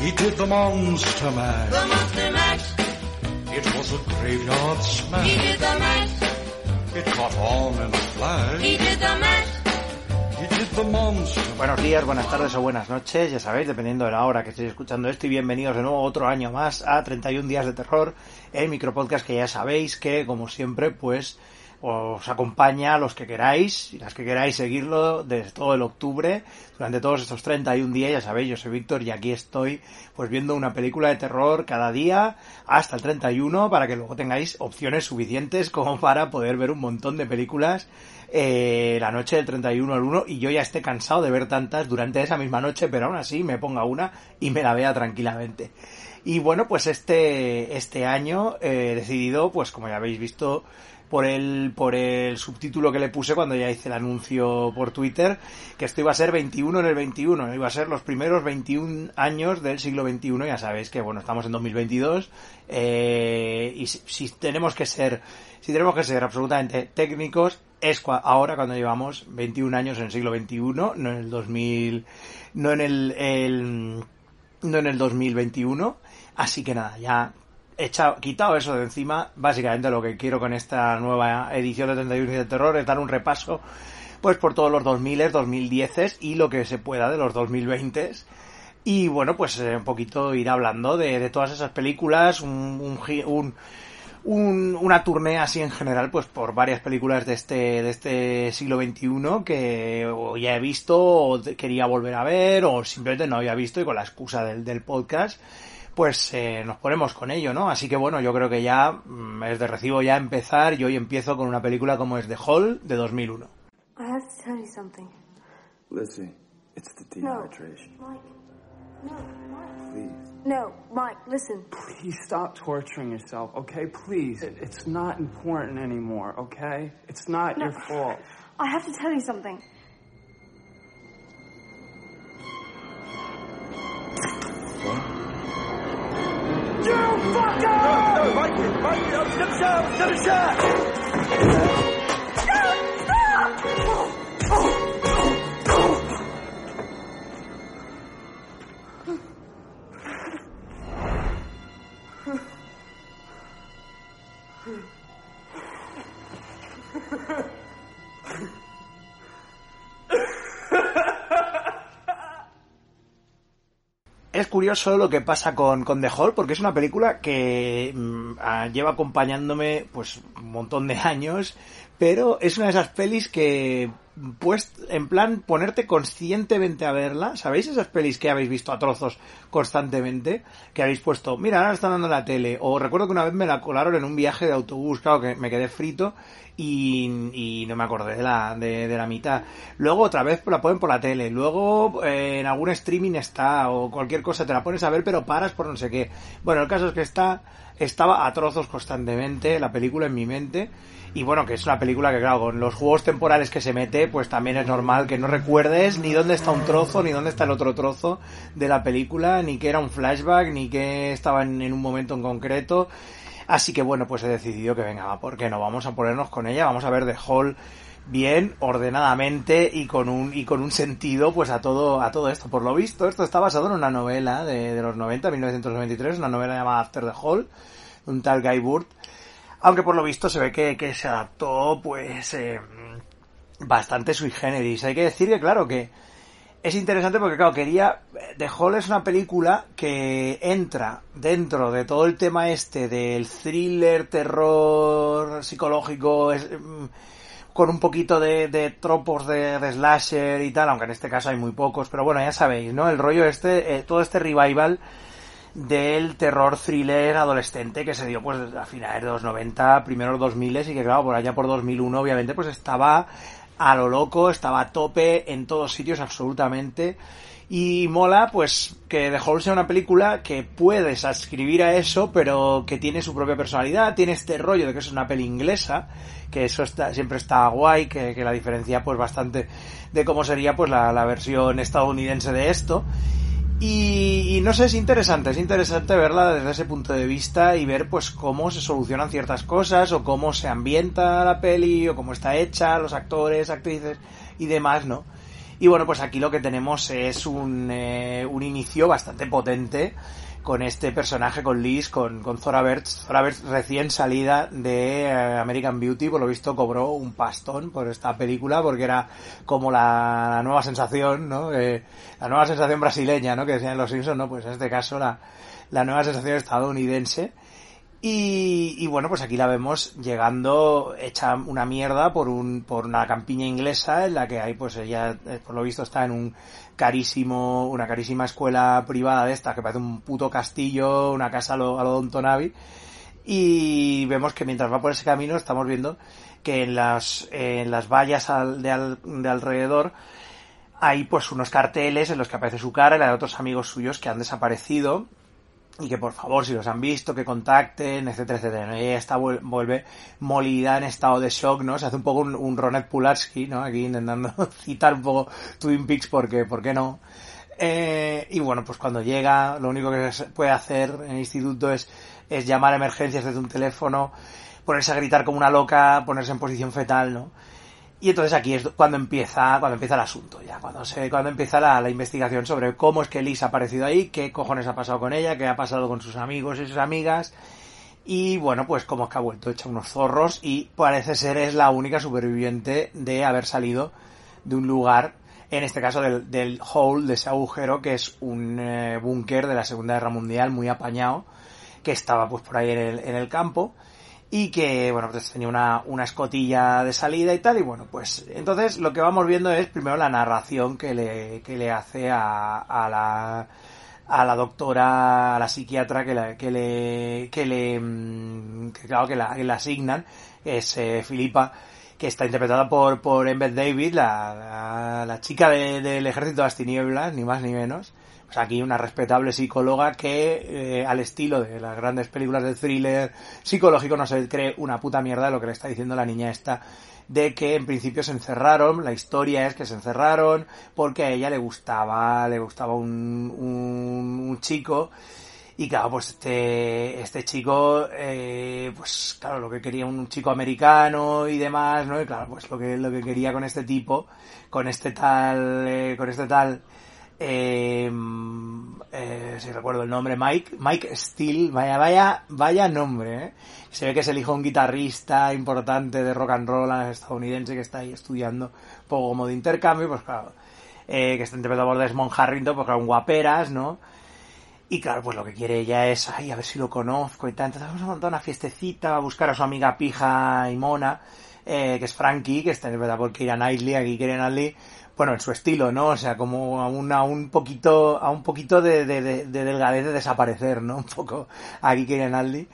He did the Monster Mash. The Monster Mash. It was a graveyard smash. He did the mash. It caught on in a flash. He did the mash. He did the Monster Buenos días, buenas tardes o buenas noches, ya sabéis, dependiendo de la hora que estéis escuchando esto y bienvenidos de nuevo otro año más a 31 días de terror, el micropodcast que ya sabéis que, como siempre, pues os acompaña a los que queráis y las que queráis seguirlo desde todo el octubre, durante todos estos 31 días, ya sabéis, yo soy Víctor y aquí estoy pues viendo una película de terror cada día hasta el 31 para que luego tengáis opciones suficientes como para poder ver un montón de películas eh, la noche del 31 al 1 y yo ya esté cansado de ver tantas durante esa misma noche, pero aún así me ponga una y me la vea tranquilamente. Y bueno, pues este, este año he decidido, pues como ya habéis visto, por el, por el subtítulo que le puse cuando ya hice el anuncio por Twitter, que esto iba a ser 21 en el 21, iba a ser los primeros 21 años del siglo XXI, ya sabéis que bueno, estamos en 2022, eh, y si, tenemos que ser, si tenemos que ser absolutamente técnicos, es ahora cuando llevamos 21 años en el siglo XXI, no en el 2000, no en el, el no en el 2021, así que nada, ya echado, quitado eso de encima, básicamente lo que quiero con esta nueva edición de 31 de terror es dar un repaso pues por todos los 2000, 2010 y lo que se pueda de los 2020 y bueno, pues eh, un poquito ir hablando de, todas esas películas, un, un, un- un- una tournée así en general, pues por varias películas de este, de este siglo XXI que ya he visto o quería volver a ver o simplemente no había visto y con la excusa del podcast pues eh, nos ponemos con ello, ¿no? Así que bueno, yo creo que ya mm, es de recibo ya empezar y hoy empiezo con una película como es The Hall de 2001. I have to tell you something. Lizzie, it's the No. dehydration. Mike. No, Mike. Please. No, Mike, listen. Please stop torturing yourself, okay? Please. It, it's not important anymore, okay? It's not No. your fault. I have to tell you something. Hayır, yarışa, yarışa. Es curioso lo que pasa con, con The Hall porque es una película que mm, ah, lleva acompañándome pues un montón de años, pero es una de esas pelis que pues en plan ponerte conscientemente a verla, ¿sabéis esas pelis que habéis visto a trozos constantemente? Que habéis puesto, mira, ahora están dando la tele, o recuerdo que una vez me la colaron en un viaje de autobús, claro que me quedé frito y, y no me acordé de la, de, de la mitad. Luego otra vez la ponen por la tele, luego eh, en algún streaming está, o cualquier cosa te la pones a ver, pero paras por no sé qué. Bueno, el caso es que está, estaba a trozos constantemente la película en mi mente. Y bueno, que es una película que, claro, con los juegos temporales que se mete, pues también es normal que no recuerdes ni dónde está un trozo, ni dónde está el otro trozo de la película, ni que era un flashback, ni que estaba en, en un momento en concreto. Así que bueno, pues he decidido que venga, va, ¿por qué no? Vamos a ponernos con ella, vamos a ver The Hall bien, ordenadamente y con un, y con un sentido pues a todo, a todo esto. Por lo visto, esto está basado en una novela de, de los 90, 1993, una novela llamada After the Hall, de un tal Guy Burt. Aunque por lo visto se ve que, que se adaptó pues eh, bastante sui generis. Hay que decir que claro que es interesante porque claro, quería... The Hall es una película que entra dentro de todo el tema este del thriller, terror psicológico, es, mm, con un poquito de, de tropos de, de slasher y tal, aunque en este caso hay muy pocos, pero bueno, ya sabéis, ¿no? El rollo este, eh, todo este revival del terror thriller adolescente que se dio pues a finales de los 90, primeros 2000 y que claro, por allá por 2001 obviamente pues estaba a lo loco, estaba a tope en todos sitios absolutamente. Y mola pues que The Hall sea una película que puedes ascribir a eso pero que tiene su propia personalidad, tiene este rollo de que es una peli inglesa que eso está, siempre está guay, que, que la diferencia pues bastante de cómo sería pues la, la versión estadounidense de esto y, y, no sé, es interesante, es interesante verla desde ese punto de vista y ver pues cómo se solucionan ciertas cosas o cómo se ambienta la peli o cómo está hecha, los actores, actrices y demás, ¿no? Y bueno, pues aquí lo que tenemos es un, eh, un inicio bastante potente con este personaje, con Liz, con, con Zora Bertz. Zora Bertz recién salida de eh, American Beauty, por lo visto cobró un pastón por esta película, porque era como la, nueva sensación, ¿no? Eh, la nueva sensación brasileña, ¿no? Que decían los Simpsons, ¿no? Pues en este caso la, la nueva sensación estadounidense. Y, y, bueno, pues aquí la vemos llegando hecha una mierda por un, por una campiña inglesa en la que hay, pues ella, eh, por lo visto está en un carísimo, una carísima escuela privada de esta que parece un puto castillo, una casa a lo, a lo Don. Y vemos que mientras va por ese camino estamos viendo que en las, en las vallas al, de, al, de alrededor hay pues unos carteles en los que aparece su cara y la de otros amigos suyos que han desaparecido y que por favor, si los han visto, que contacten, etcétera, etcétera. Y ella está, vuelve molida en estado de shock, ¿no? Se hace un poco un, Ronet Pularsky, ¿no? Aquí intentando citar un poco Twin Peaks porque, ¿por qué no? Eh, y bueno, pues cuando llega, lo único que se puede hacer en el instituto es, es llamar a emergencias desde un teléfono, ponerse a gritar como una loca, ponerse en posición fetal, ¿no? Y entonces aquí es cuando empieza, cuando empieza el asunto, ya, cuando se, cuando empieza la, la, investigación sobre cómo es que Liz ha aparecido ahí, qué cojones ha pasado con ella, qué ha pasado con sus amigos y sus amigas, y bueno, pues cómo es que ha vuelto hecha unos zorros y parece ser es la única superviviente de haber salido de un lugar, en este caso del, del hole, de ese agujero, que es un eh, búnker de la Segunda Guerra Mundial muy apañado, que estaba pues por ahí en el, en el campo, y que, bueno, pues tenía una, una escotilla de salida y tal, y bueno, pues entonces lo que vamos viendo es primero la narración que le, que le hace a, a la a la doctora, a la psiquiatra que, la, que le, que le, que claro, que la, que la asignan, es eh, Filipa, que está interpretada por, por Embeth David, la, la, chica de, del ejército de las tinieblas, ni más ni menos. Pues aquí una respetable psicóloga que, eh, al estilo de las grandes películas de thriller psicológico, no se cree una puta mierda de lo que le está diciendo la niña esta, de que en principio se encerraron, la historia es que se encerraron porque a ella le gustaba, le gustaba un, un, un chico, y claro, pues este, este chico, eh, pues claro, lo que quería un chico americano y demás, ¿no? Y claro, pues lo que, lo que quería con este tipo, con este tal, eh, con este tal, eh, eh, si recuerdo el nombre, Mike, Mike Steele, vaya, vaya, vaya nombre, ¿eh? Se ve que es el hijo de un guitarrista importante de rock and roll estadounidense que está ahí estudiando poco como de intercambio, pues claro, eh, que está interpretado por Desmond Harrington, pues claro, un guaperas, ¿no? Y claro, pues lo que quiere ella es, ay, a ver si lo conozco y tal. Entonces vamos a montar una fiestecita, a buscar a su amiga pija y mona, eh, que es Frankie, que está interpretada por Keira Knightley, aquí Keira Knightley, bueno, en su estilo, ¿no? O sea, como a un, a un poquito, a un poquito de, de, de, de delgadez de desaparecer, ¿no? Un poco aquí Keira Knightley.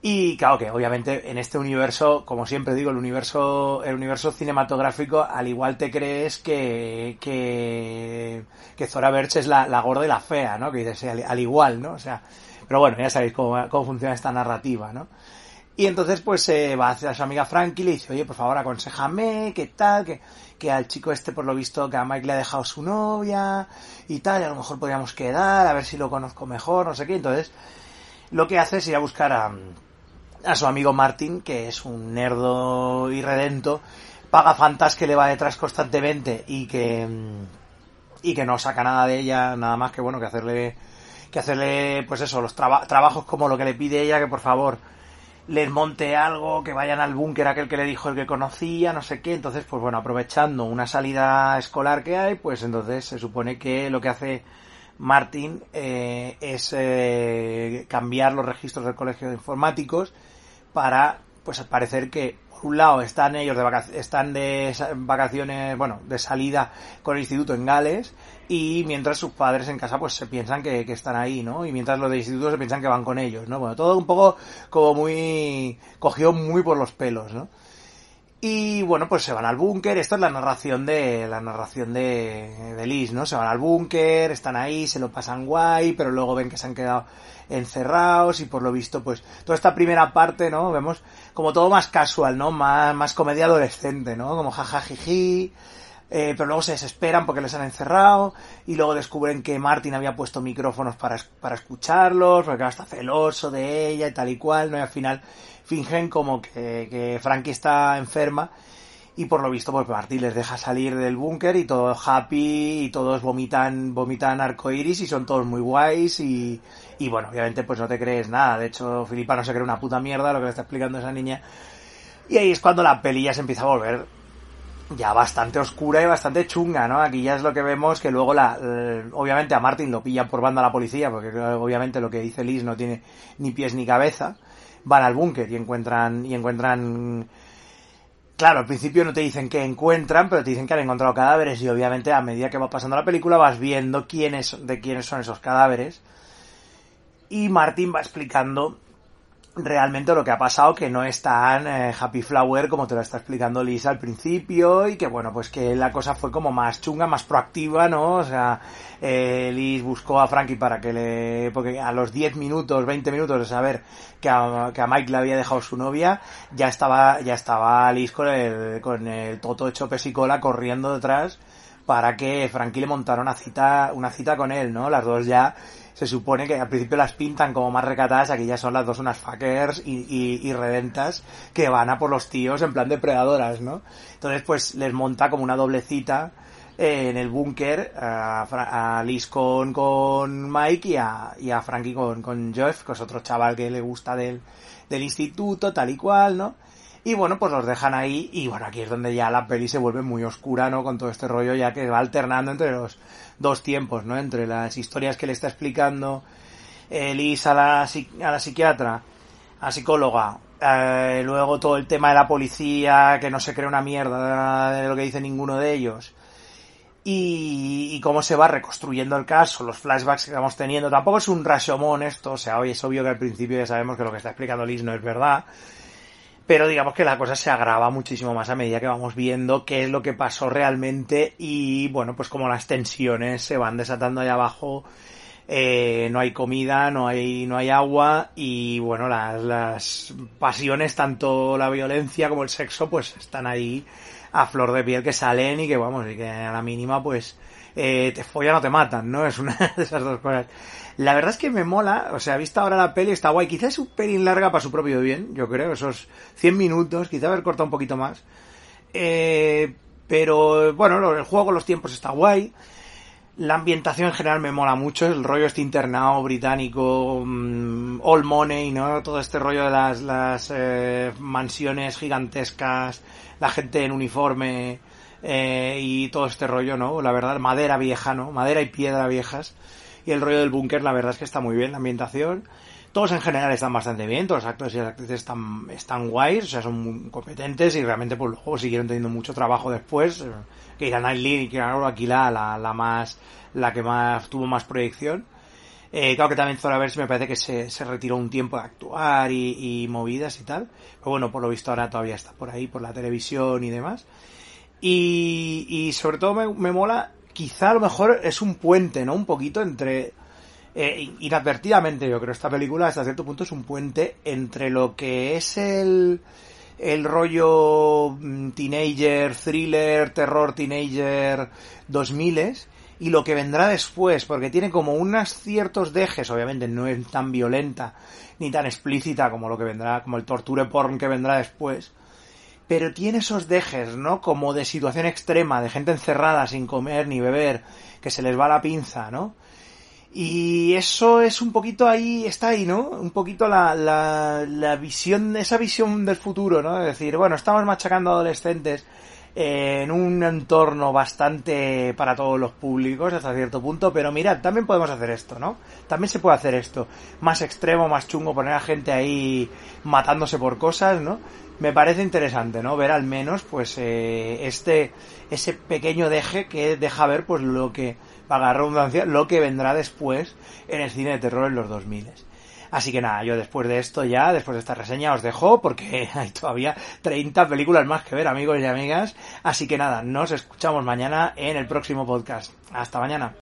Y claro que obviamente en este universo, como siempre digo, el universo, el universo cinematográfico, al igual te crees que, que, que Zora Birch es la, la gorda y la fea, ¿no? Que dices, al, al, igual, ¿no? O sea, pero bueno, ya sabéis cómo, cómo funciona esta narrativa, ¿no? Y entonces pues eh, va hacia su amiga Frankie y le dice, oye, por favor, aconsejame, qué tal, que, que al chico este por lo visto que a Mike le ha dejado su novia y tal, y a lo mejor podríamos quedar, a ver si lo conozco mejor, no sé qué. Entonces, lo que hace es ir a buscar a, a su amigo Martin, que es un nerdo irredento, paga fantas que le va detrás constantemente y que y que no saca nada de ella, nada más que bueno que hacerle que hacerle pues eso, los traba trabajos como lo que le pide ella, que por favor les monte algo, que vayan al búnker aquel que le dijo el que conocía, no sé qué, entonces pues bueno, aprovechando una salida escolar que hay, pues entonces se supone que lo que hace Martin eh, es eh, cambiar los registros del colegio de informáticos para pues parecer que un lado están ellos de vacaciones, están de vacaciones, bueno, de salida con el instituto en Gales y mientras sus padres en casa pues se piensan que, que, están ahí, ¿no? Y mientras los de instituto se piensan que van con ellos, ¿no? Bueno, todo un poco como muy cogió muy por los pelos, ¿no? Y bueno, pues se van al búnker, esta es la narración de, la narración de, de Liz, ¿no? Se van al búnker, están ahí, se lo pasan guay, pero luego ven que se han quedado encerrados y por lo visto, pues, toda esta primera parte, ¿no? Vemos como todo más casual, ¿no? Más, más comedia adolescente, ¿no? Como jajajiji, eh, pero luego se desesperan porque les han encerrado y luego descubren que Martin había puesto micrófonos para, para escucharlos, porque está celoso de ella y tal y cual, ¿no? Y al final fingen como que, que Frankie está enferma y por lo visto pues Marty les deja salir del búnker y todo happy y todos vomitan vomitan arcoiris y son todos muy guays y, y bueno obviamente pues no te crees nada de hecho Filipa no se cree una puta mierda lo que le está explicando esa niña y ahí es cuando la peli ya se empieza a volver ya bastante oscura y bastante chunga, ¿no? Aquí ya es lo que vemos que luego la, eh, obviamente a Martin lo pillan por banda la policía, porque eh, obviamente lo que dice Liz no tiene ni pies ni cabeza. Van al búnker y encuentran, y encuentran, claro, al principio no te dicen que encuentran, pero te dicen que han encontrado cadáveres y obviamente a medida que va pasando la película vas viendo quiénes, de quiénes son esos cadáveres. Y Martin va explicando realmente lo que ha pasado que no es tan eh, happy flower como te lo está explicando Lisa al principio y que bueno pues que la cosa fue como más chunga más proactiva no o sea eh, Liz buscó a Frankie para que le porque a los 10 minutos 20 minutos de saber que a, que a Mike le había dejado su novia ya estaba ya estaba Liz con el con el toto hecho pesicola corriendo detrás para que Frankie le montara una cita una cita con él no las dos ya se supone que al principio las pintan como más recatadas, aquí ya son las dos unas fuckers y, y, y, redentas que van a por los tíos en plan depredadoras, ¿no? Entonces pues les monta como una doble cita eh, en el búnker a, a, Liz con, con Mike y a, y a Frankie con, con Jeff, que es otro chaval que le gusta del, del instituto, tal y cual, ¿no? Y bueno, pues los dejan ahí y bueno, aquí es donde ya la peli se vuelve muy oscura, ¿no? Con todo este rollo ya que va alternando entre los dos tiempos, ¿no? Entre las historias que le está explicando Liz a la, a la psiquiatra, a psicóloga, eh, luego todo el tema de la policía, que no se cree una mierda de lo que dice ninguno de ellos. Y, cómo se va reconstruyendo el caso, los flashbacks que vamos teniendo. Tampoco es un Rashomon esto, o sea, hoy es obvio que al principio ya sabemos que lo que está explicando Liz no es verdad pero digamos que la cosa se agrava muchísimo más a medida que vamos viendo qué es lo que pasó realmente y bueno, pues como las tensiones se van desatando ahí abajo, eh, no hay comida, no hay, no hay agua y bueno, las, las pasiones, tanto la violencia como el sexo, pues están ahí a flor de piel que salen y que vamos, y que a la mínima pues eh, te follan o te matan, ¿no? Es una de esas dos cosas. La verdad es que me mola, o sea, visto ahora la peli está guay. Quizás es un pelín larga para su propio bien, yo creo, esos 100 minutos, quizá haber cortado un poquito más. Eh, pero bueno, el juego los tiempos está guay. La ambientación en general me mola mucho, el rollo este internado británico, all money, ¿no? Todo este rollo de las, las eh, mansiones gigantescas, la gente en uniforme eh, y todo este rollo, ¿no? La verdad, madera vieja, ¿no? Madera y piedra viejas y el rollo del búnker, la verdad es que está muy bien, la ambientación. Todos en general están bastante bien, todos los actores y las actrices están, están guays, o sea, son muy competentes y realmente pues luego siguieron teniendo mucho trabajo después. Que Keira Knightley y Keira aquí la, la más, la que más tuvo más proyección. Eh, claro que también Zora Verse me parece que se, se retiró un tiempo de actuar y, y, movidas y tal. Pero bueno, por lo visto ahora todavía está por ahí, por la televisión y demás. Y, y sobre todo me, me mola quizá a lo mejor es un puente, ¿no? Un poquito entre... Eh, inadvertidamente yo creo esta película hasta cierto punto es un puente entre lo que es el el rollo mm, teenager, thriller, terror teenager 2000 y lo que vendrá después, porque tiene como unos ciertos dejes, obviamente no es tan violenta ni tan explícita como lo que vendrá, como el torture porn que vendrá después, pero tiene esos dejes, ¿no? Como de situación extrema, de gente encerrada sin comer ni beber, que se les va la pinza, ¿no? Y eso es un poquito ahí, está ahí, ¿no? Un poquito la, la, la visión, esa visión del futuro, ¿no? Es decir, bueno, estamos machacando adolescentes en un entorno bastante para todos los públicos hasta cierto punto, pero mirad, también podemos hacer esto, ¿no? También se puede hacer esto. Más extremo, más chungo, poner a gente ahí matándose por cosas, ¿no? Me parece interesante, ¿no? Ver al menos, pues, eh, este, ese pequeño deje que deja ver, pues, lo que, para redundancia, lo que vendrá después en el cine de terror en los 2000. Así que nada, yo después de esto ya, después de esta reseña, os dejo porque hay todavía 30 películas más que ver, amigos y amigas. Así que nada, nos escuchamos mañana en el próximo podcast. Hasta mañana.